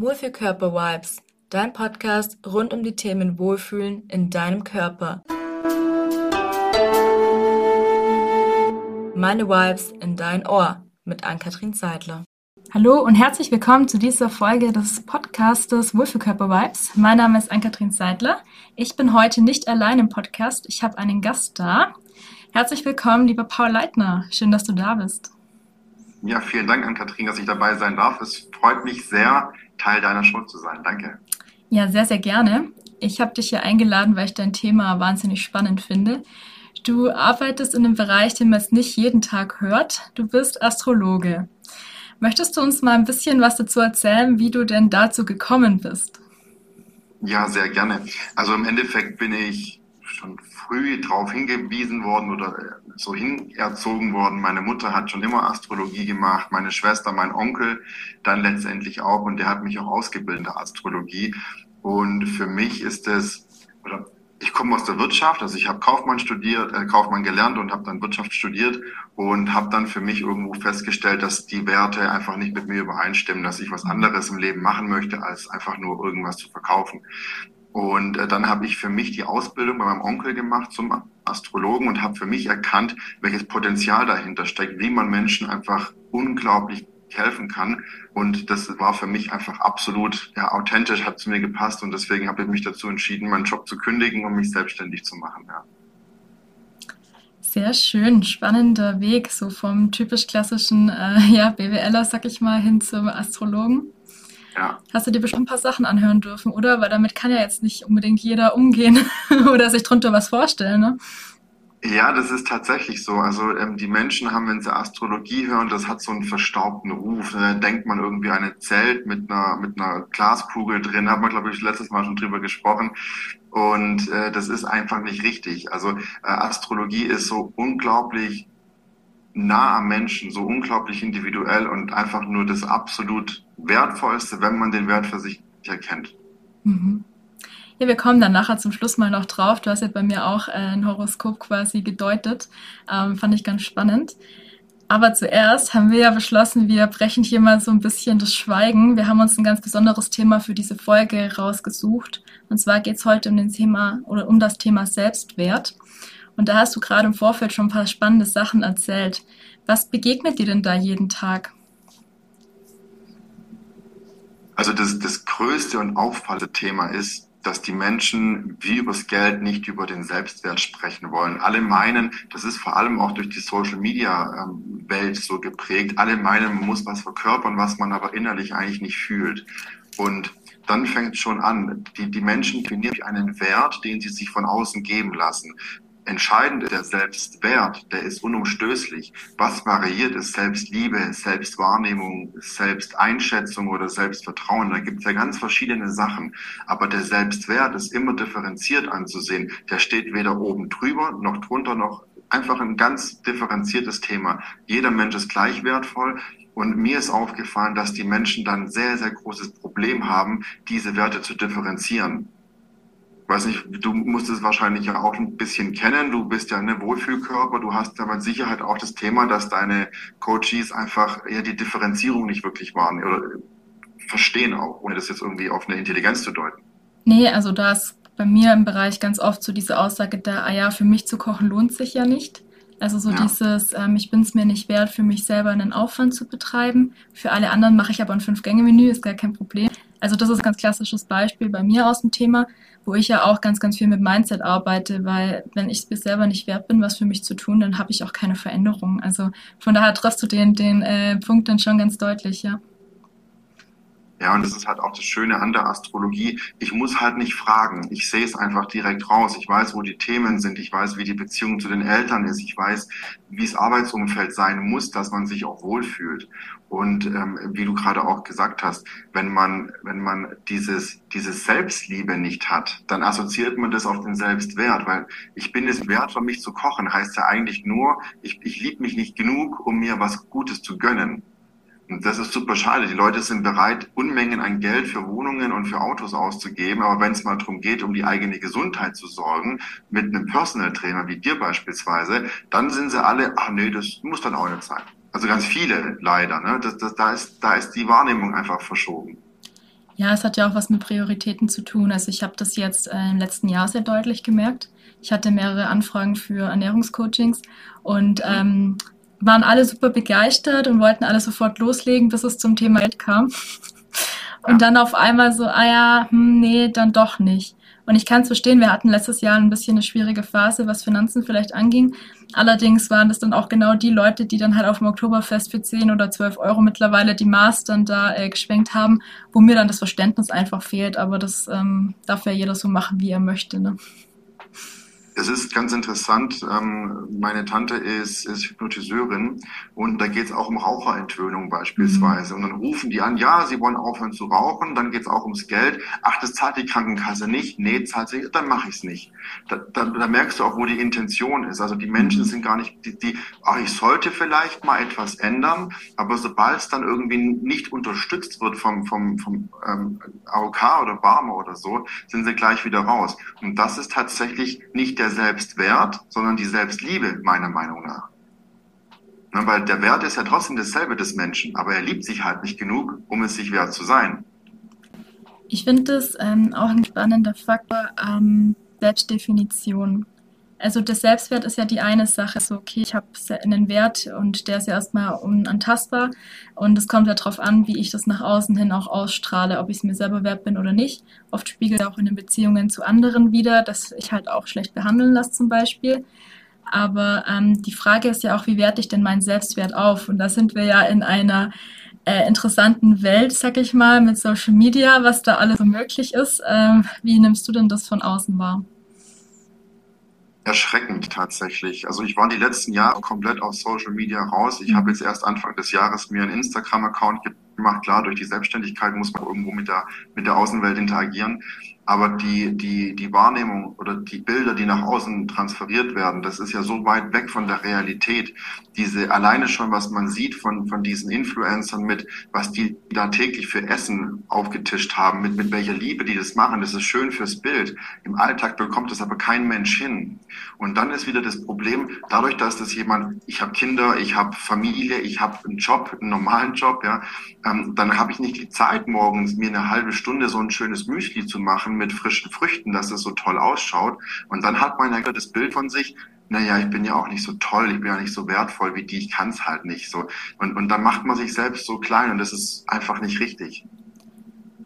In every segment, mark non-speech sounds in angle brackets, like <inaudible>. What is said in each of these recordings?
Wohlfühlkörper-Vibes, dein Podcast rund um die Themen Wohlfühlen in deinem Körper. Meine Vibes in dein Ohr mit Ann-Kathrin Seidler. Hallo und herzlich willkommen zu dieser Folge des Podcastes Wohlfühlkörper Vibes. Mein Name ist Ann-Kathrin Seidler. Ich bin heute nicht allein im Podcast. Ich habe einen Gast da. Herzlich willkommen, lieber Paul Leitner. Schön, dass du da bist. Ja, vielen Dank an Kathrin, dass ich dabei sein darf. Es freut mich sehr, Teil deiner Show zu sein. Danke. Ja, sehr, sehr gerne. Ich habe dich hier eingeladen, weil ich dein Thema wahnsinnig spannend finde. Du arbeitest in einem Bereich, den man jetzt nicht jeden Tag hört. Du bist Astrologe. Möchtest du uns mal ein bisschen was dazu erzählen, wie du denn dazu gekommen bist? Ja, sehr gerne. Also im Endeffekt bin ich schon früh darauf hingewiesen worden oder äh, so hinerzogen worden. Meine Mutter hat schon immer Astrologie gemacht, meine Schwester, mein Onkel dann letztendlich auch und der hat mich auch ausgebildet in der Astrologie. Und für mich ist es, oder ich komme aus der Wirtschaft, also ich habe Kaufmann studiert, äh, Kaufmann gelernt und habe dann Wirtschaft studiert und habe dann für mich irgendwo festgestellt, dass die Werte einfach nicht mit mir übereinstimmen, dass ich was anderes im Leben machen möchte, als einfach nur irgendwas zu verkaufen. Und äh, dann habe ich für mich die Ausbildung bei meinem Onkel gemacht zum Astrologen und habe für mich erkannt, welches Potenzial dahinter steckt, wie man Menschen einfach unglaublich helfen kann. Und das war für mich einfach absolut ja, authentisch, hat zu mir gepasst und deswegen habe ich mich dazu entschieden, meinen Job zu kündigen und mich selbstständig zu machen. Ja. Sehr schön, spannender Weg, so vom typisch klassischen äh, ja, BWLer, sag ich mal, hin zum Astrologen. Ja. Hast du dir bestimmt ein paar Sachen anhören dürfen, oder? Weil damit kann ja jetzt nicht unbedingt jeder umgehen <laughs> oder sich drunter was vorstellen, ne? Ja, das ist tatsächlich so. Also ähm, die Menschen haben, wenn sie Astrologie hören, das hat so einen verstaubten Ruf. Da denkt man irgendwie an ein Zelt mit einer mit einer Glaskugel drin. Hat man, glaube ich, letztes Mal schon drüber gesprochen. Und äh, das ist einfach nicht richtig. Also äh, Astrologie ist so unglaublich nah am Menschen, so unglaublich individuell und einfach nur das absolut Wertvollste, wenn man den Wert für sich erkennt. Mhm. Ja, wir kommen dann nachher zum Schluss mal noch drauf. Du hast ja bei mir auch äh, ein Horoskop quasi gedeutet. Ähm, fand ich ganz spannend. Aber zuerst haben wir ja beschlossen, wir brechen hier mal so ein bisschen das Schweigen. Wir haben uns ein ganz besonderes Thema für diese Folge rausgesucht. Und zwar geht es heute um den Thema oder um das Thema Selbstwert. Und da hast du gerade im Vorfeld schon ein paar spannende Sachen erzählt. Was begegnet dir denn da jeden Tag? Also das, das größte und auffallende Thema ist, dass die Menschen wie übers Geld nicht über den Selbstwert sprechen wollen. Alle meinen, das ist vor allem auch durch die Social Media ähm, Welt so geprägt, alle meinen, man muss was verkörpern, was man aber innerlich eigentlich nicht fühlt. Und dann fängt es schon an. Die, die Menschen definieren einen Wert, den sie sich von außen geben lassen. Entscheidend ist der Selbstwert, der ist unumstößlich. Was variiert ist Selbstliebe, Selbstwahrnehmung, Selbsteinschätzung oder Selbstvertrauen. Da gibt es ja ganz verschiedene Sachen. Aber der Selbstwert ist immer differenziert anzusehen. Der steht weder oben drüber noch drunter noch einfach ein ganz differenziertes Thema. Jeder Mensch ist gleich wertvoll. Und mir ist aufgefallen, dass die Menschen dann sehr, sehr großes Problem haben, diese Werte zu differenzieren weiß nicht, du musst es wahrscheinlich ja auch ein bisschen kennen. Du bist ja eine Wohlfühlkörper. Du hast ja mit Sicherheit auch das Thema, dass deine Coaches einfach eher die Differenzierung nicht wirklich waren oder verstehen auch, ohne das jetzt irgendwie auf eine Intelligenz zu deuten. Nee, also da ist bei mir im Bereich ganz oft so diese Aussage da, ah ja, für mich zu kochen lohnt sich ja nicht. Also so ja. dieses, ähm, ich bin es mir nicht wert, für mich selber einen Aufwand zu betreiben. Für alle anderen mache ich aber ein Fünf-Gänge-Menü, ist gar kein Problem. Also das ist ein ganz klassisches Beispiel bei mir aus dem Thema, wo ich ja auch ganz, ganz viel mit Mindset arbeite, weil wenn ich es mir selber nicht wert bin, was für mich zu tun, dann habe ich auch keine Veränderung. Also von daher triffst du den, den äh, Punkt dann schon ganz deutlich, ja. Ja, und das ist halt auch das Schöne an der Astrologie. Ich muss halt nicht fragen. Ich sehe es einfach direkt raus. Ich weiß, wo die Themen sind. Ich weiß, wie die Beziehung zu den Eltern ist. Ich weiß, wie das Arbeitsumfeld sein muss, dass man sich auch wohlfühlt. Und ähm, wie du gerade auch gesagt hast, wenn man, wenn man dieses, dieses Selbstliebe nicht hat, dann assoziiert man das auf den Selbstwert, weil ich bin es wert, für mich zu kochen, heißt ja eigentlich nur, ich, ich liebe mich nicht genug, um mir was Gutes zu gönnen. Und das ist super schade. Die Leute sind bereit, Unmengen an Geld für Wohnungen und für Autos auszugeben. Aber wenn es mal darum geht, um die eigene Gesundheit zu sorgen, mit einem Personal Trainer wie dir beispielsweise, dann sind sie alle, ach nee, das muss dann auch nicht sein. Also ganz viele leider. Ne? Das, das, da, ist, da ist die Wahrnehmung einfach verschoben. Ja, es hat ja auch was mit Prioritäten zu tun. Also ich habe das jetzt äh, im letzten Jahr sehr deutlich gemerkt. Ich hatte mehrere Anfragen für Ernährungscoachings und ähm, waren alle super begeistert und wollten alle sofort loslegen, bis es zum Thema Geld kam. Und dann auf einmal so, ah ja, hm, nee, dann doch nicht. Und ich kann es verstehen, wir hatten letztes Jahr ein bisschen eine schwierige Phase, was Finanzen vielleicht anging. Allerdings waren das dann auch genau die Leute, die dann halt auf dem Oktoberfest für 10 oder 12 Euro mittlerweile die Maß dann da äh, geschwenkt haben, wo mir dann das Verständnis einfach fehlt. Aber das ähm, darf ja jeder so machen, wie er möchte. Ne? Es ist ganz interessant. Ähm, meine Tante ist, ist Hypnotiseurin und da geht es auch um Raucherentwöhnung beispielsweise. Mhm. Und dann rufen die an, ja, sie wollen aufhören zu rauchen, dann geht es auch ums Geld. Ach, das zahlt die Krankenkasse nicht. Nee, zahlt sie, dann mache ich es nicht. Da, da, da, merkst du auch, wo die Intention ist. Also die Menschen mhm. sind gar nicht, die, die ach, ich sollte vielleicht mal etwas ändern, aber sobald es dann irgendwie nicht unterstützt wird vom, vom, vom ähm, AOK oder Barmer oder so, sind sie gleich wieder raus. Und das ist tatsächlich nicht der Selbstwert, sondern die Selbstliebe, meiner Meinung nach. Na, weil der Wert ist ja trotzdem dasselbe des Menschen, aber er liebt sich halt nicht genug, um es sich wert zu sein. Ich finde das ähm, auch ein spannender Faktor, ähm, Selbstdefinition. Also der Selbstwert ist ja die eine Sache, so okay, ich habe einen Wert und der ist ja erstmal unantastbar und es kommt ja darauf an, wie ich das nach außen hin auch ausstrahle, ob ich es mir selber wert bin oder nicht. Oft spiegelt auch in den Beziehungen zu anderen wieder, dass ich halt auch schlecht behandeln lasse zum Beispiel. Aber ähm, die Frage ist ja auch, wie werte ich denn meinen Selbstwert auf? Und da sind wir ja in einer äh, interessanten Welt, sag ich mal, mit Social Media, was da alles so möglich ist. Ähm, wie nimmst du denn das von außen wahr? Erschreckend tatsächlich. Also ich war die letzten Jahre komplett aus Social Media raus. Ich habe jetzt erst Anfang des Jahres mir einen Instagram-Account gemacht. Klar, durch die Selbstständigkeit muss man irgendwo mit der, mit der Außenwelt interagieren. Aber die, die, die Wahrnehmung oder die Bilder, die nach außen transferiert werden, das ist ja so weit weg von der Realität. Diese alleine schon, was man sieht von, von diesen Influencern mit, was die da täglich für Essen aufgetischt haben, mit, mit welcher Liebe die das machen, das ist schön fürs Bild. Im Alltag bekommt das aber kein Mensch hin. Und dann ist wieder das Problem, dadurch, dass das jemand, ich habe Kinder, ich habe Familie, ich habe einen Job, einen normalen Job, ja, ähm, dann habe ich nicht die Zeit morgens mir eine halbe Stunde so ein schönes Müsli zu machen mit frischen Früchten, dass es so toll ausschaut. Und dann hat man ja das Bild von sich, naja, ich bin ja auch nicht so toll, ich bin ja nicht so wertvoll wie die, ich kann es halt nicht so. Und, und dann macht man sich selbst so klein und das ist einfach nicht richtig.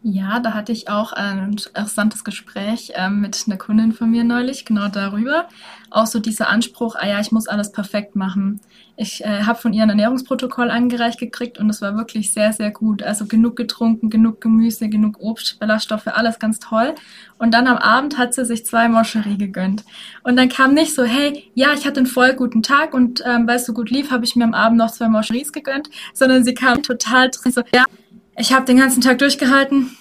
Ja, da hatte ich auch ein interessantes Gespräch ähm, mit einer Kundin von mir neulich, genau darüber. Auch so dieser Anspruch, ah ja, ich muss alles perfekt machen. Ich äh, habe von ihr ein Ernährungsprotokoll angereicht gekriegt und es war wirklich sehr, sehr gut. Also genug getrunken, genug Gemüse, genug Obst, Ballaststoffe, alles ganz toll. Und dann am Abend hat sie sich zwei Moscherie gegönnt. Und dann kam nicht so, hey, ja, ich hatte einen voll guten Tag und ähm, weil es so gut lief, habe ich mir am Abend noch zwei Moscheries gegönnt, sondern sie kam total drin, so, ja, ich habe den ganzen Tag durchgehalten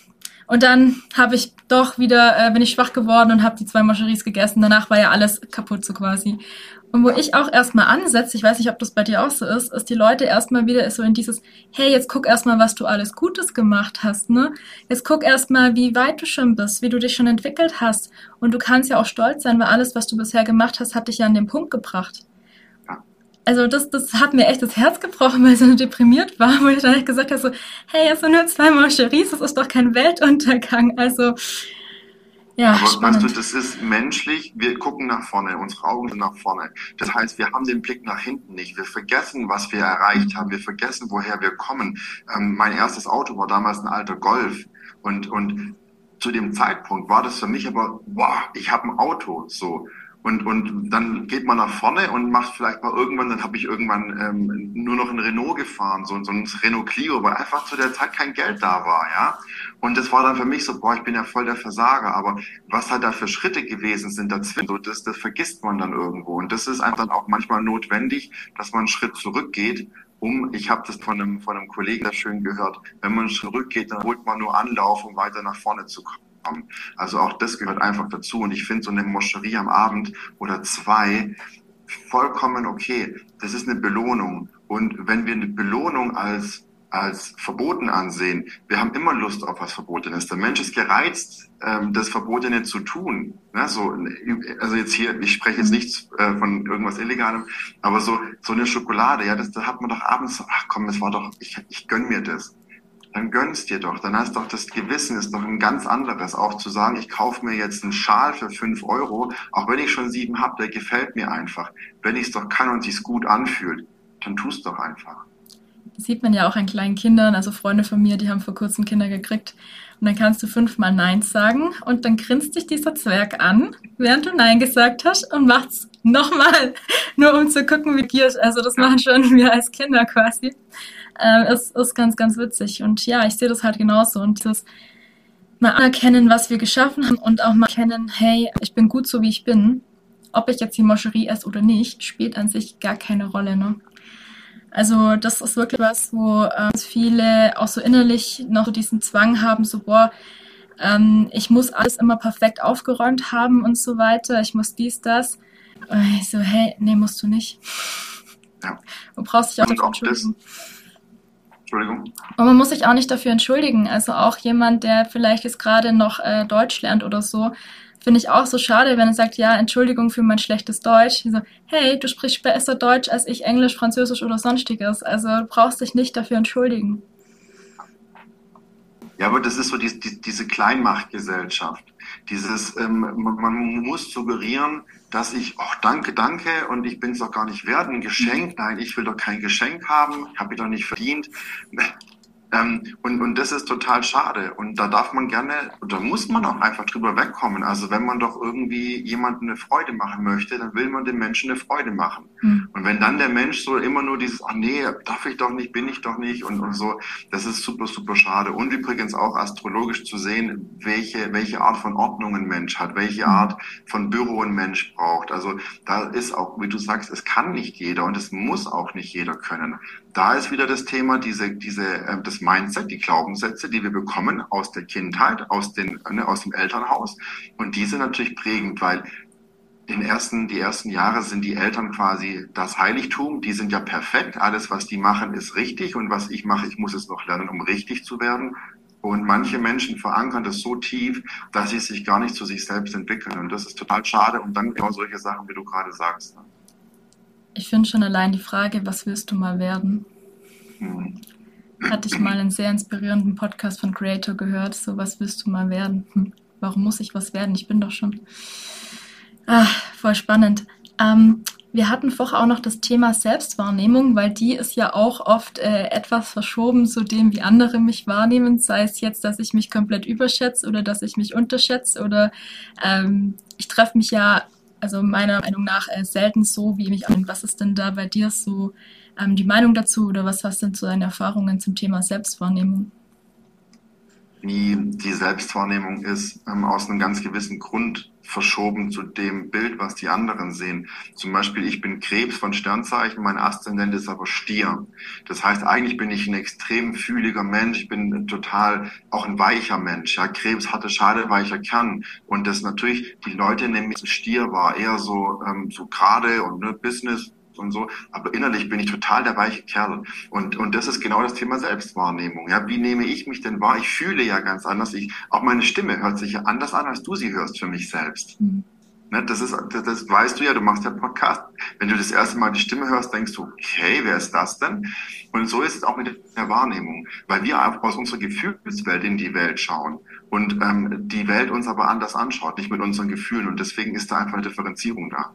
und dann habe ich doch wieder, äh, bin ich schwach geworden und habe die zwei Moscheries gegessen. Danach war ja alles kaputt so quasi. Und wo ich auch erstmal ansetze, ich weiß nicht, ob das bei dir auch so ist, ist die Leute erstmal wieder so in dieses, hey, jetzt guck erstmal, was du alles Gutes gemacht hast, ne? Jetzt guck erstmal, wie weit du schon bist, wie du dich schon entwickelt hast. Und du kannst ja auch stolz sein, weil alles, was du bisher gemacht hast, hat dich ja an den Punkt gebracht also das, das hat mir echt das Herz gebrochen, weil ich so deprimiert war, wo ich dann gesagt habe, so, hey, es sind nur zwei Mancheries, das ist doch kein Weltuntergang. Also, ja, Aber spannend. weißt du, das ist menschlich, wir gucken nach vorne, unsere Augen sind nach vorne. Das heißt, wir haben den Blick nach hinten nicht. Wir vergessen, was wir erreicht haben. Wir vergessen, woher wir kommen. Ähm, mein erstes Auto war damals ein alter Golf. Und, und zu dem Zeitpunkt war das für mich aber, wow, ich habe ein Auto. So. Und, und dann geht man nach vorne und macht vielleicht mal irgendwann, dann habe ich irgendwann ähm, nur noch ein Renault gefahren, so, so ein Renault Clio, weil einfach zu der Zeit kein Geld da war, ja. Und das war dann für mich so, boah, ich bin ja voll der Versager, aber was halt da für Schritte gewesen sind dazwischen, so, das, das vergisst man dann irgendwo. Und das ist einfach dann auch manchmal notwendig, dass man einen Schritt zurückgeht, um, ich habe das von einem, von einem Kollegen da schön gehört, wenn man zurückgeht, dann holt man nur Anlauf, um weiter nach vorne zu kommen kommen. Also auch das gehört einfach dazu. Und ich finde so eine Moscherie am Abend oder zwei vollkommen okay. Das ist eine Belohnung. Und wenn wir eine Belohnung als als verboten ansehen. Wir haben immer Lust auf was Verbotenes. Der Mensch ist gereizt, ähm, das Verbotene zu tun. Ne? So, also jetzt hier, ich spreche jetzt nicht äh, von irgendwas Illegalem, aber so, so eine Schokolade, ja, das, da hat man doch abends, ach komm, das war doch, ich, ich gönn mir das. Dann gönnst dir doch. Dann hast doch das Gewissen ist doch ein ganz anderes. Auch zu sagen, ich kaufe mir jetzt einen Schal für fünf Euro, auch wenn ich schon sieben habe, der gefällt mir einfach. Wenn ich es doch kann und sich's gut anfühlt, dann tust doch einfach. Das sieht man ja auch an kleinen Kindern. Also Freunde von mir, die haben vor kurzem Kinder gekriegt. Und dann kannst du fünfmal Nein sagen und dann grinst dich dieser Zwerg an, während du Nein gesagt hast und macht's nochmal, <laughs> nur um zu gucken, wie geht. Also das machen schon wir als Kinder quasi. Ähm, es ist ganz, ganz witzig. Und ja, ich sehe das halt genauso. Und das mal anerkennen, was wir geschaffen haben und auch mal erkennen, hey, ich bin gut so, wie ich bin. Ob ich jetzt die Moscherie esse oder nicht, spielt an sich gar keine Rolle. Ne? Also das ist wirklich was, wo äh, viele auch so innerlich noch diesen Zwang haben, so boah, ähm, ich muss alles immer perfekt aufgeräumt haben und so weiter, ich muss dies, das. Und ich so, hey, nee, musst du nicht. Ja. Du brauchst dich auch dafür entschuldigen. Entschuldigung. Und man muss sich auch nicht dafür entschuldigen. Also auch jemand, der vielleicht jetzt gerade noch äh, Deutsch lernt oder so, finde ich auch so schade, wenn er sagt, ja, Entschuldigung für mein schlechtes Deutsch. So, hey, du sprichst besser Deutsch als ich Englisch, Französisch oder sonstiges. Also du brauchst dich nicht dafür entschuldigen. Ja, aber das ist so die, die, diese Kleinmachtgesellschaft. Dieses, ähm, man, man, muss suggerieren, dass ich, ach danke, danke, und ich bin es doch gar nicht wert, ein Geschenk. Nein, ich will doch kein Geschenk haben, habe ich doch nicht verdient. Ähm, und, und das ist total schade. Und da darf man gerne, oder muss man auch einfach drüber wegkommen. Also wenn man doch irgendwie jemandem eine Freude machen möchte, dann will man dem Menschen eine Freude machen. Mhm. Und wenn dann der Mensch so immer nur dieses, ach nee, darf ich doch nicht, bin ich doch nicht und, und so, das ist super, super schade. Und übrigens auch astrologisch zu sehen, welche, welche Art von Ordnung ein Mensch hat, welche Art von Büro ein Mensch braucht. Also da ist auch, wie du sagst, es kann nicht jeder und es muss auch nicht jeder können da ist wieder das Thema, diese, diese, äh, das Mindset, die Glaubenssätze, die wir bekommen aus der Kindheit, aus, den, ne, aus dem Elternhaus. Und die sind natürlich prägend, weil den ersten, die ersten Jahre sind die Eltern quasi das Heiligtum. Die sind ja perfekt. Alles, was die machen, ist richtig. Und was ich mache, ich muss es noch lernen, um richtig zu werden. Und manche Menschen verankern das so tief, dass sie sich gar nicht zu sich selbst entwickeln. Und das ist total schade. Und dann genau solche Sachen, wie du gerade sagst. Ich finde schon allein die Frage, was willst du mal werden? Hatte ich mal einen sehr inspirierenden Podcast von Creator gehört. So, was willst du mal werden? Hm. Warum muss ich was werden? Ich bin doch schon. Ah, voll spannend. Ähm, wir hatten vorher auch noch das Thema Selbstwahrnehmung, weil die ist ja auch oft äh, etwas verschoben zu dem, wie andere mich wahrnehmen. Sei es jetzt, dass ich mich komplett überschätze oder dass ich mich unterschätze oder ähm, ich treffe mich ja also meiner Meinung nach äh, selten so, wie mich an. Was ist denn da bei dir so ähm, die Meinung dazu oder was hast denn so deine Erfahrungen zum Thema Selbstwahrnehmung? Wie die Selbstwahrnehmung ist, ähm, aus einem ganz gewissen Grund verschoben zu dem Bild, was die anderen sehen. Zum Beispiel, ich bin Krebs von Sternzeichen, mein Aszendent ist aber Stier. Das heißt, eigentlich bin ich ein extrem fühliger Mensch, ich bin total auch ein weicher Mensch. Ja, Krebs hatte schade weicher Kern. Und das natürlich, die Leute nehmen Stier war eher so, ähm, so gerade und ne, Business und so, aber innerlich bin ich total der weiche Kerl. Und, und das ist genau das Thema Selbstwahrnehmung. Ja, wie nehme ich mich denn wahr? Ich fühle ja ganz anders. Ich, auch meine Stimme hört sich ja anders an, als du sie hörst für mich selbst. Mhm. Ne, das ist, das, das weißt du ja, du machst ja Podcast. Wenn du das erste Mal die Stimme hörst, denkst du, okay, wer ist das denn? Und so ist es auch mit der Wahrnehmung, weil wir aus unserer Gefühlswelt in die Welt schauen und ähm, die Welt uns aber anders anschaut, nicht mit unseren Gefühlen. Und deswegen ist da einfach eine Differenzierung da.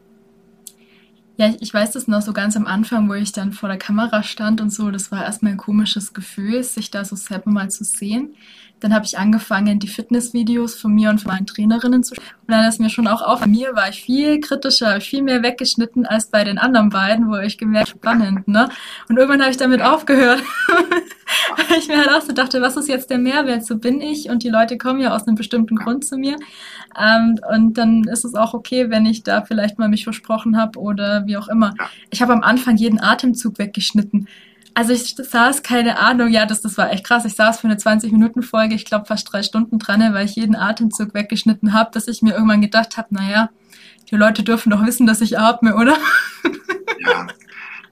Ja, ich weiß das noch so ganz am Anfang, wo ich dann vor der Kamera stand und so. Das war erstmal ein komisches Gefühl, sich da so selber mal zu sehen. Dann habe ich angefangen, die Fitnessvideos von mir und von meinen Trainerinnen zu schauen. Und dann ist mir schon auch auf, bei mir war ich viel kritischer, viel mehr weggeschnitten als bei den anderen beiden, wo ich gemerkt, spannend, ne? Und irgendwann habe ich damit aufgehört. <laughs> Weil ich mir halt auch so dachte, was ist jetzt der Mehrwert? So bin ich und die Leute kommen ja aus einem bestimmten Grund zu mir. Ähm, und dann ist es auch okay, wenn ich da vielleicht mal mich versprochen habe oder wie auch immer. Ich habe am Anfang jeden Atemzug weggeschnitten also ich saß, keine Ahnung, ja, das, das war echt krass. Ich saß für eine 20-Minuten-Folge, ich glaube fast drei Stunden dran, weil ich jeden Atemzug weggeschnitten habe, dass ich mir irgendwann gedacht habe, naja, die Leute dürfen doch wissen, dass ich atme, oder? Ja,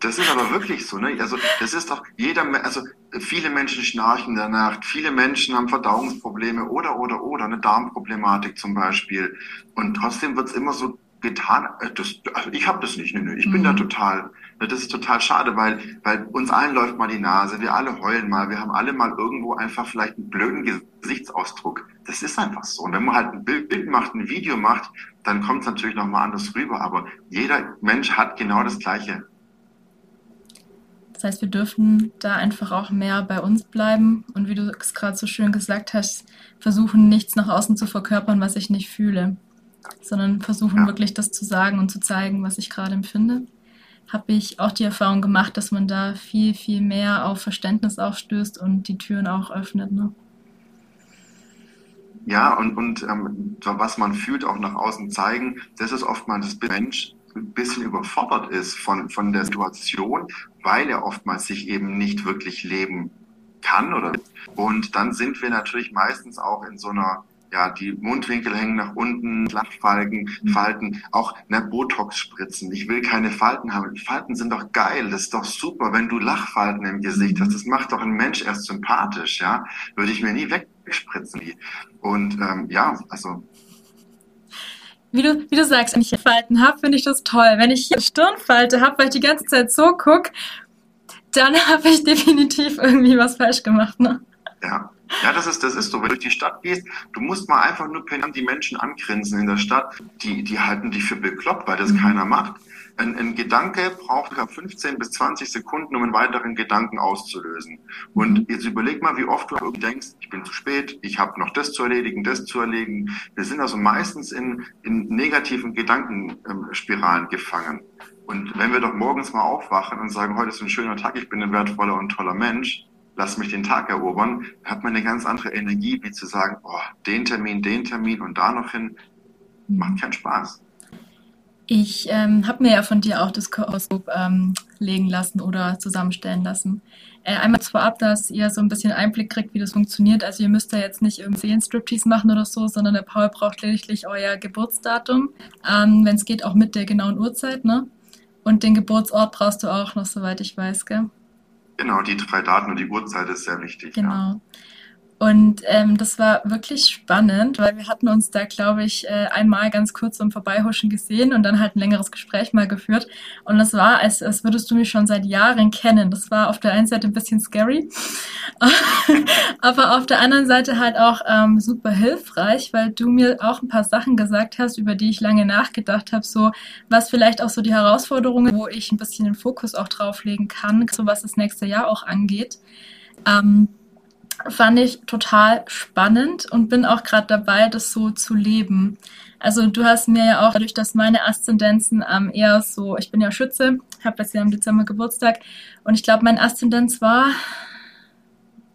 das ist aber wirklich so, ne? Also das ist doch jeder, also viele Menschen schnarchen in der Nacht, viele Menschen haben Verdauungsprobleme oder oder oder eine Darmproblematik zum Beispiel. Und trotzdem wird's immer so getan. Äh, das, also ich habe das nicht, ne, ne, ich bin mhm. da total Das ist total schade, weil, weil uns allen läuft mal die Nase, wir alle heulen mal, wir haben alle mal irgendwo einfach vielleicht einen blöden Gesichtsausdruck. Das ist einfach so. Und wenn man halt ein Bild macht, ein Video macht, dann kommt es natürlich nochmal anders rüber. Aber jeder Mensch hat genau das Gleiche. Das heißt, wir dürfen da einfach auch mehr bei uns bleiben und wie du es gerade so schön gesagt hast, versuchen, nichts nach außen zu verkörpern, was ich nicht fühle, sondern versuchen ja. wirklich das zu sagen und zu zeigen, was ich gerade empfinde habe ich auch die Erfahrung gemacht, dass man da viel, viel mehr auf Verständnis aufstößt und die Türen auch öffnet. Ne? Ja, und, und ähm, was man fühlt, auch nach außen zeigen, das ist oftmals das Mensch ein bisschen überfordert ist von, von der Situation, weil er oftmals sich eben nicht wirklich leben kann oder und dann sind wir natürlich meistens auch in so einer ja, die Mundwinkel hängen nach unten, Lachfalten. Falten, auch ne, Botox spritzen. Ich will keine Falten haben. Falten sind doch geil. Das ist doch super, wenn du Lachfalten im Gesicht hast. Das macht doch ein Mensch erst sympathisch, ja. Würde ich mir nie wegspritzen. Und ähm, ja, also wie du, wie du sagst, wenn ich hier Falten habe, finde ich das toll. Wenn ich hier Stirnfalte habe, weil ich die ganze Zeit so gucke, dann <laughs> habe ich definitiv irgendwie was falsch gemacht. Ne? Ja, ja, das ist, das ist so. Wenn du durch die Stadt gehst, du musst mal einfach nur die Menschen angrinsen in der Stadt. Die, die halten dich für bekloppt, weil das mhm. keiner macht. Ein, ein Gedanke braucht 15 bis 20 Sekunden, um einen weiteren Gedanken auszulösen. Und mhm. jetzt überleg mal, wie oft du irgendwie denkst, ich bin zu spät, ich habe noch das zu erledigen, das zu erledigen. Wir sind also meistens in, in negativen Gedankenspiralen gefangen. Und wenn wir doch morgens mal aufwachen und sagen, heute ist ein schöner Tag, ich bin ein wertvoller und toller Mensch, lass mich den Tag erobern, hat man eine ganz andere Energie, wie zu sagen, oh, den Termin, den Termin und da noch hin, macht keinen Spaß. Ich ähm, habe mir ja von dir auch das Horoskop ähm, legen lassen oder zusammenstellen lassen. Äh, einmal vorab, dass ihr so ein bisschen Einblick kriegt, wie das funktioniert. Also ihr müsst da jetzt nicht irgendwie einen Striptease machen oder so, sondern der Paul braucht lediglich euer Geburtsdatum. Ähm, Wenn es geht, auch mit der genauen Uhrzeit, ne? Und den Geburtsort brauchst du auch noch, soweit ich weiß, gell? Genau, die drei Daten und die Uhrzeit ist sehr wichtig. Genau. Ja. Und ähm, das war wirklich spannend, weil wir hatten uns da, glaube ich, äh, einmal ganz kurz im Vorbeihuschen gesehen und dann halt ein längeres Gespräch mal geführt. Und das war, als, als würdest du mich schon seit Jahren kennen. Das war auf der einen Seite ein bisschen scary, <laughs> aber auf der anderen Seite halt auch ähm, super hilfreich, weil du mir auch ein paar Sachen gesagt hast, über die ich lange nachgedacht habe, so was vielleicht auch so die Herausforderungen, wo ich ein bisschen den Fokus auch drauflegen kann, so was das nächste Jahr auch angeht. Ähm, fand ich total spannend und bin auch gerade dabei, das so zu leben. Also du hast mir ja auch dadurch, dass meine Aszendenzen ähm, eher so, ich bin ja Schütze, habe jetzt ja im Dezember Geburtstag und ich glaube, mein Aszendenz war.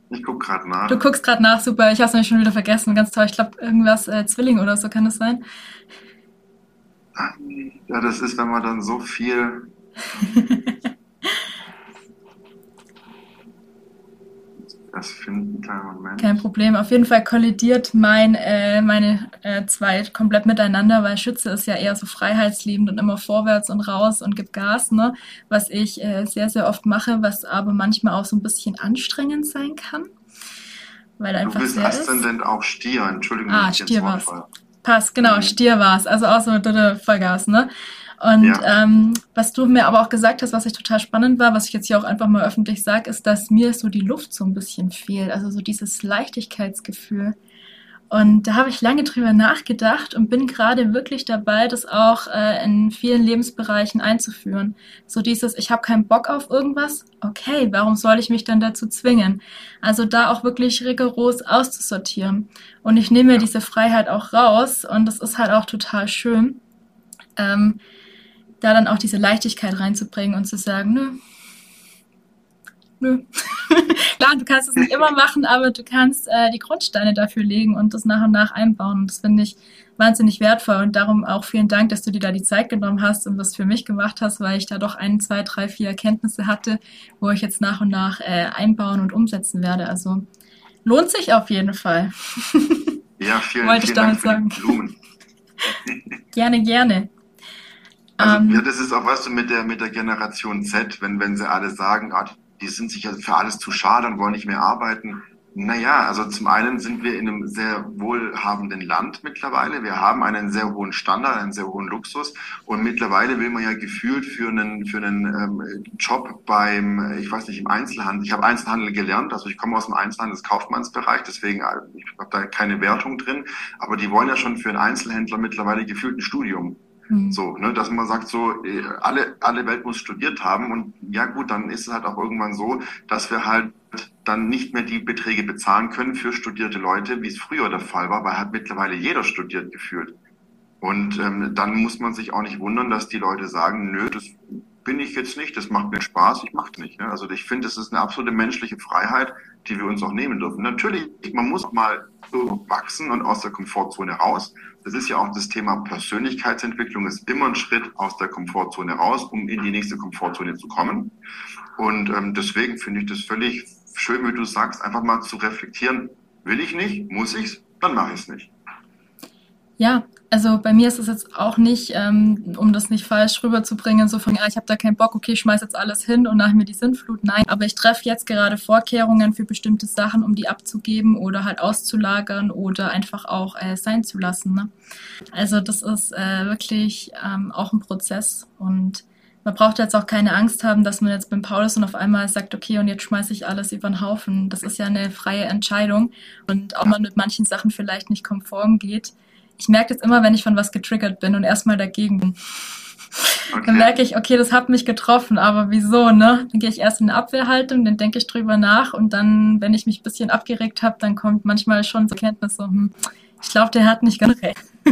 Ich guck gerade nach. Du guckst gerade nach, super. Ich habe es nämlich schon wieder vergessen, ganz toll. Ich glaube, irgendwas äh, Zwilling oder so kann das sein. Ja, das ist, wenn man dann so viel <laughs> das finden, kleinen Moment. Kein Problem. Auf jeden Fall kollidiert mein, äh, meine äh, zwei komplett miteinander, weil Schütze ist ja eher so freiheitsliebend und immer vorwärts und raus und gibt Gas, ne? Was ich äh, sehr, sehr oft mache, was aber manchmal auch so ein bisschen anstrengend sein kann. Weil einfach du bist Aszendent ist. auch Stier, Entschuldigung. Ah, Stier war's. Passt, genau, mhm. Stier war's. Also auch so Vollgas, ne? Und ja. ähm, was du mir aber auch gesagt hast, was ich total spannend war, was ich jetzt hier auch einfach mal öffentlich sage, ist, dass mir so die Luft so ein bisschen fehlt. Also so dieses Leichtigkeitsgefühl. Und da habe ich lange drüber nachgedacht und bin gerade wirklich dabei, das auch äh, in vielen Lebensbereichen einzuführen. So dieses, ich habe keinen Bock auf irgendwas, okay, warum soll ich mich dann dazu zwingen? Also da auch wirklich rigoros auszusortieren. Und ich nehme mir diese Freiheit auch raus und das ist halt auch total schön. Ähm, da dann auch diese Leichtigkeit reinzubringen und zu sagen, nö, nö. <laughs> Klar, du kannst es nicht immer machen, aber du kannst äh, die Grundsteine dafür legen und das nach und nach einbauen. Und das finde ich wahnsinnig wertvoll und darum auch vielen Dank, dass du dir da die Zeit genommen hast und das für mich gemacht hast, weil ich da doch ein, zwei, drei, vier Erkenntnisse hatte, wo ich jetzt nach und nach äh, einbauen und umsetzen werde. Also lohnt sich auf jeden Fall. <laughs> Ja, vielen, Wollte vielen ich damit Dank sagen. <laughs> gerne, gerne. Also, ähm. ja, das ist auch was so mit der, mit der Generation Z, wenn, wenn sie alle sagen, ah, die sind sich ja für alles zu schade und wollen nicht mehr arbeiten. Naja, also zum einen sind wir in einem sehr wohlhabenden Land mittlerweile. Wir haben einen sehr hohen Standard, einen sehr hohen Luxus. Und mittlerweile will man ja gefühlt für einen, für einen ähm, Job beim, ich weiß nicht, im Einzelhandel. Ich habe Einzelhandel gelernt, also ich komme aus dem Einzelhandel des Kaufmannsbereich, deswegen äh, ich habe da keine Wertung drin. Aber die wollen ja schon für einen Einzelhändler mittlerweile gefühlt ein Studium. Mhm. So, ne, dass man sagt, so, äh, alle, alle Welt muss studiert haben. Und ja gut, dann ist es halt auch irgendwann so, dass wir halt dann nicht mehr die Beträge bezahlen können für studierte Leute, wie es früher der Fall war, weil halt mittlerweile jeder studiert gefühlt. Und ähm, dann muss man sich auch nicht wundern, dass die Leute sagen, nö, das bin ich jetzt nicht, das macht mir Spaß, ich mach's nicht. Ne? Also ich finde, es ist eine absolute menschliche Freiheit, die wir uns auch nehmen dürfen. Natürlich, man muss auch mal so wachsen und aus der Komfortzone raus. Das ist ja auch das Thema Persönlichkeitsentwicklung, ist immer ein Schritt aus der Komfortzone raus, um in die nächste Komfortzone zu kommen. Und ähm, deswegen finde ich das völlig schön, wie du sagst, einfach mal zu reflektieren, will ich nicht, muss ich's, dann mache ich es nicht. Ja, also bei mir ist es jetzt auch nicht, ähm, um das nicht falsch rüberzubringen, so von, ja, ich habe da keinen Bock, okay, ich schmeiß jetzt alles hin und nach mir die Sintflut. Nein, aber ich treffe jetzt gerade Vorkehrungen für bestimmte Sachen, um die abzugeben oder halt auszulagern oder einfach auch äh, sein zu lassen. Ne? Also das ist äh, wirklich ähm, auch ein Prozess und man braucht jetzt auch keine Angst haben, dass man jetzt beim Paulus und auf einmal sagt, okay, und jetzt schmeiße ich alles über den Haufen. Das ist ja eine freie Entscheidung. Und auch man mit manchen Sachen vielleicht nicht konform geht. Ich merke jetzt immer, wenn ich von was getriggert bin und erstmal dagegen bin. Okay. Dann merke ich, okay, das hat mich getroffen, aber wieso, ne? Dann gehe ich erst in eine Abwehrhaltung, dann denke ich drüber nach und dann, wenn ich mich ein bisschen abgeregt habe, dann kommt manchmal schon zur Kenntnis so, hm, ich glaube, der hat nicht ganz recht. <laughs>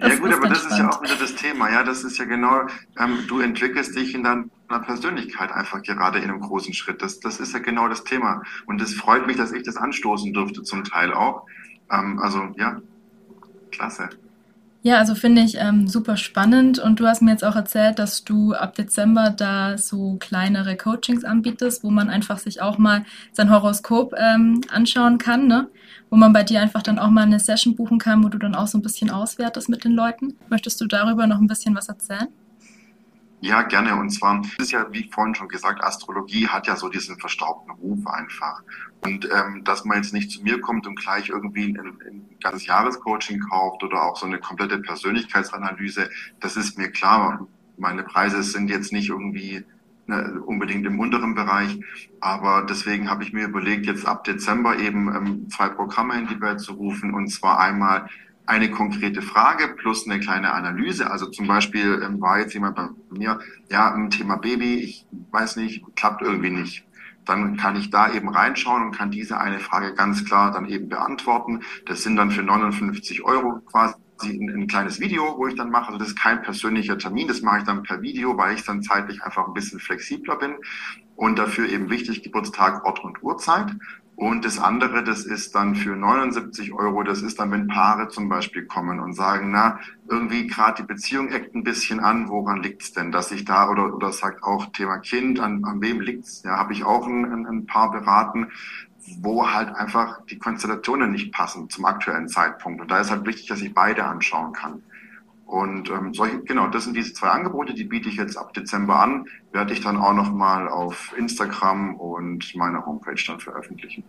ja gut, aber das spannend. ist ja auch wieder das Thema. Ja, das ist ja genau, ähm, du entwickelst dich in deiner Persönlichkeit einfach gerade in einem großen Schritt. Das, das ist ja genau das Thema. Und es freut mich, dass ich das anstoßen durfte zum Teil auch. Ähm, also ja, klasse. Ja, also finde ich ähm, super spannend und du hast mir jetzt auch erzählt, dass du ab Dezember da so kleinere Coachings anbietest, wo man einfach sich auch mal sein Horoskop ähm, anschauen kann, ne? wo man bei dir einfach dann auch mal eine Session buchen kann, wo du dann auch so ein bisschen auswertest mit den Leuten. Möchtest du darüber noch ein bisschen was erzählen? Ja, gerne. Und zwar ist ja, wie vorhin schon gesagt, Astrologie hat ja so diesen verstaubten Ruf einfach. Und ähm, dass man jetzt nicht zu mir kommt und gleich irgendwie ein, ein ganzes Jahrescoaching kauft oder auch so eine komplette Persönlichkeitsanalyse, das ist mir klar. Meine Preise sind jetzt nicht irgendwie ne, unbedingt im unteren Bereich. Aber deswegen habe ich mir überlegt, jetzt ab Dezember eben ähm, zwei Programme in die Welt zu rufen. Und zwar einmal eine konkrete Frage plus eine kleine Analyse. Also zum Beispiel ähm, war jetzt jemand bei mir, ja, ein Thema Baby, ich weiß nicht, klappt irgendwie nicht. Dann kann ich da eben reinschauen und kann diese eine Frage ganz klar dann eben beantworten. Das sind dann für 59 Euro quasi ein, ein kleines Video, wo ich dann mache. Also das ist kein persönlicher Termin, das mache ich dann per Video, weil ich dann zeitlich einfach ein bisschen flexibler bin. Und dafür eben wichtig Geburtstag, Ort und Uhrzeit. Und das andere, das ist dann für 79 Euro, das ist dann, wenn Paare zum Beispiel kommen und sagen, na, irgendwie gerade die Beziehung eckt ein bisschen an, woran liegt's denn, dass ich da, oder, oder sagt auch Thema Kind, an, an wem liegt's? Ja, habe ich auch ein, ein, ein Paar beraten, wo halt einfach die Konstellationen nicht passen zum aktuellen Zeitpunkt. Und da ist halt wichtig, dass ich beide anschauen kann. Und ähm, solche, genau, das sind diese zwei Angebote, die biete ich jetzt ab Dezember an, werde ich dann auch nochmal auf Instagram und meiner Homepage dann veröffentlichen.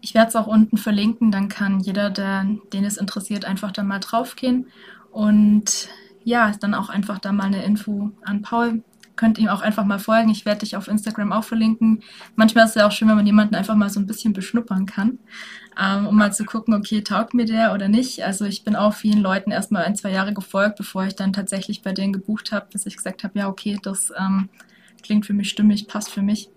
Ich werde es auch unten verlinken, dann kann jeder, der, den es interessiert, einfach dann mal draufgehen. Und ja, dann auch einfach da mal eine Info an Paul könnt ihm auch einfach mal folgen. Ich werde dich auf Instagram auch verlinken. Manchmal ist es ja auch schön, wenn man jemanden einfach mal so ein bisschen beschnuppern kann, ähm, um mal zu gucken, okay, taugt mir der oder nicht. Also ich bin auch vielen Leuten erstmal ein, zwei Jahre gefolgt, bevor ich dann tatsächlich bei denen gebucht habe, bis ich gesagt habe, ja, okay, das ähm, klingt für mich stimmig, passt für mich.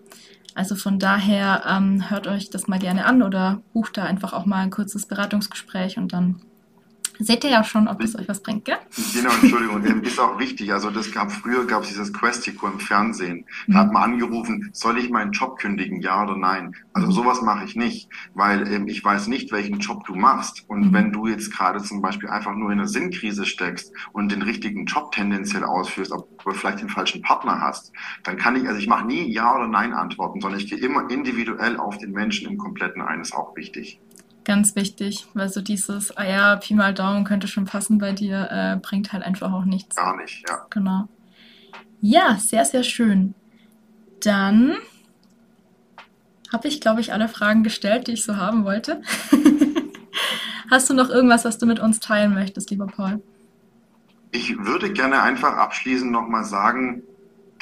Also von daher ähm, hört euch das mal gerne an oder bucht da einfach auch mal ein kurzes Beratungsgespräch und dann Seht ihr ja schon, ob es euch was bringt, gell? Genau, Entschuldigung, ist auch wichtig. Also das gab früher gab es dieses Questico im Fernsehen. Da hat man angerufen, soll ich meinen Job kündigen, ja oder nein? Also mhm. sowas mache ich nicht, weil ähm, ich weiß nicht, welchen Job du machst. Und mhm. wenn du jetzt gerade zum Beispiel einfach nur in einer Sinnkrise steckst und den richtigen Job tendenziell ausführst, aber vielleicht den falschen Partner hast, dann kann ich, also ich mache nie Ja oder Nein antworten, sondern ich gehe immer individuell auf den Menschen im Kompletten ein, ist auch wichtig. Ganz wichtig, weil so dieses, ah ja, Pi mal Daumen könnte schon passen bei dir, äh, bringt halt einfach auch nichts. Gar nicht, ja. Genau. Ja, sehr, sehr schön. Dann habe ich, glaube ich, alle Fragen gestellt, die ich so haben wollte. <laughs> Hast du noch irgendwas, was du mit uns teilen möchtest, lieber Paul? Ich würde gerne einfach abschließend nochmal sagen,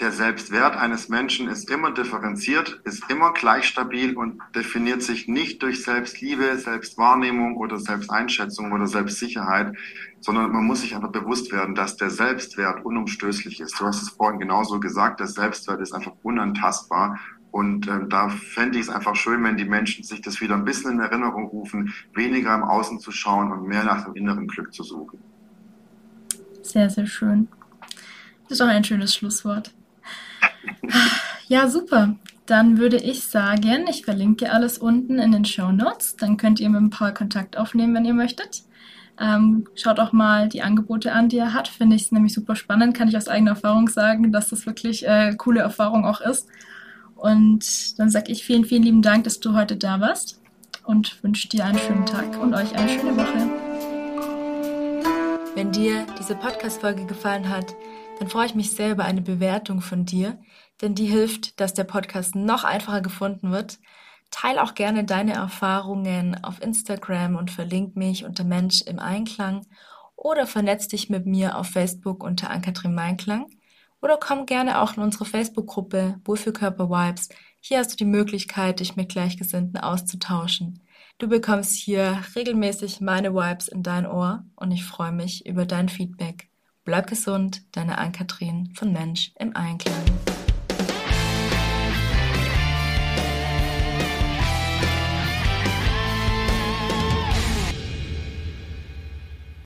der Selbstwert eines Menschen ist immer differenziert, ist immer gleich stabil und definiert sich nicht durch Selbstliebe, Selbstwahrnehmung oder Selbsteinschätzung oder Selbstsicherheit, sondern man muss sich einfach bewusst werden, dass der Selbstwert unumstößlich ist. Du hast es vorhin genauso gesagt, der Selbstwert ist einfach unantastbar. Und äh, da fände ich es einfach schön, wenn die Menschen sich das wieder ein bisschen in Erinnerung rufen, weniger im Außen zu schauen und mehr nach dem inneren Glück zu suchen. Sehr, sehr schön. Das ist auch ein schönes Schlusswort. Ja, super. Dann würde ich sagen, ich verlinke alles unten in den Show Notes. Dann könnt ihr mit ein paar Kontakt aufnehmen, wenn ihr möchtet. Ähm, schaut auch mal die Angebote an, die er hat. Finde ich es nämlich super spannend. Kann ich aus eigener Erfahrung sagen, dass das wirklich äh, coole Erfahrung auch ist. Und dann sage ich vielen, vielen lieben Dank, dass du heute da warst und wünsche dir einen schönen Tag und euch eine schöne Woche. Wenn dir diese Podcast-Folge gefallen hat, dann freue ich mich sehr über eine Bewertung von dir, denn die hilft, dass der Podcast noch einfacher gefunden wird. Teil auch gerne deine Erfahrungen auf Instagram und verlink mich unter Mensch im Einklang oder vernetz dich mit mir auf Facebook unter Ankatrin Meinklang oder komm gerne auch in unsere Facebook-Gruppe Wohlfühlkörper Vibes. Hier hast du die Möglichkeit, dich mit Gleichgesinnten auszutauschen. Du bekommst hier regelmäßig meine Vibes in dein Ohr und ich freue mich über dein Feedback. Bleib gesund, deine Ann-Kathrin von Mensch im Einklang.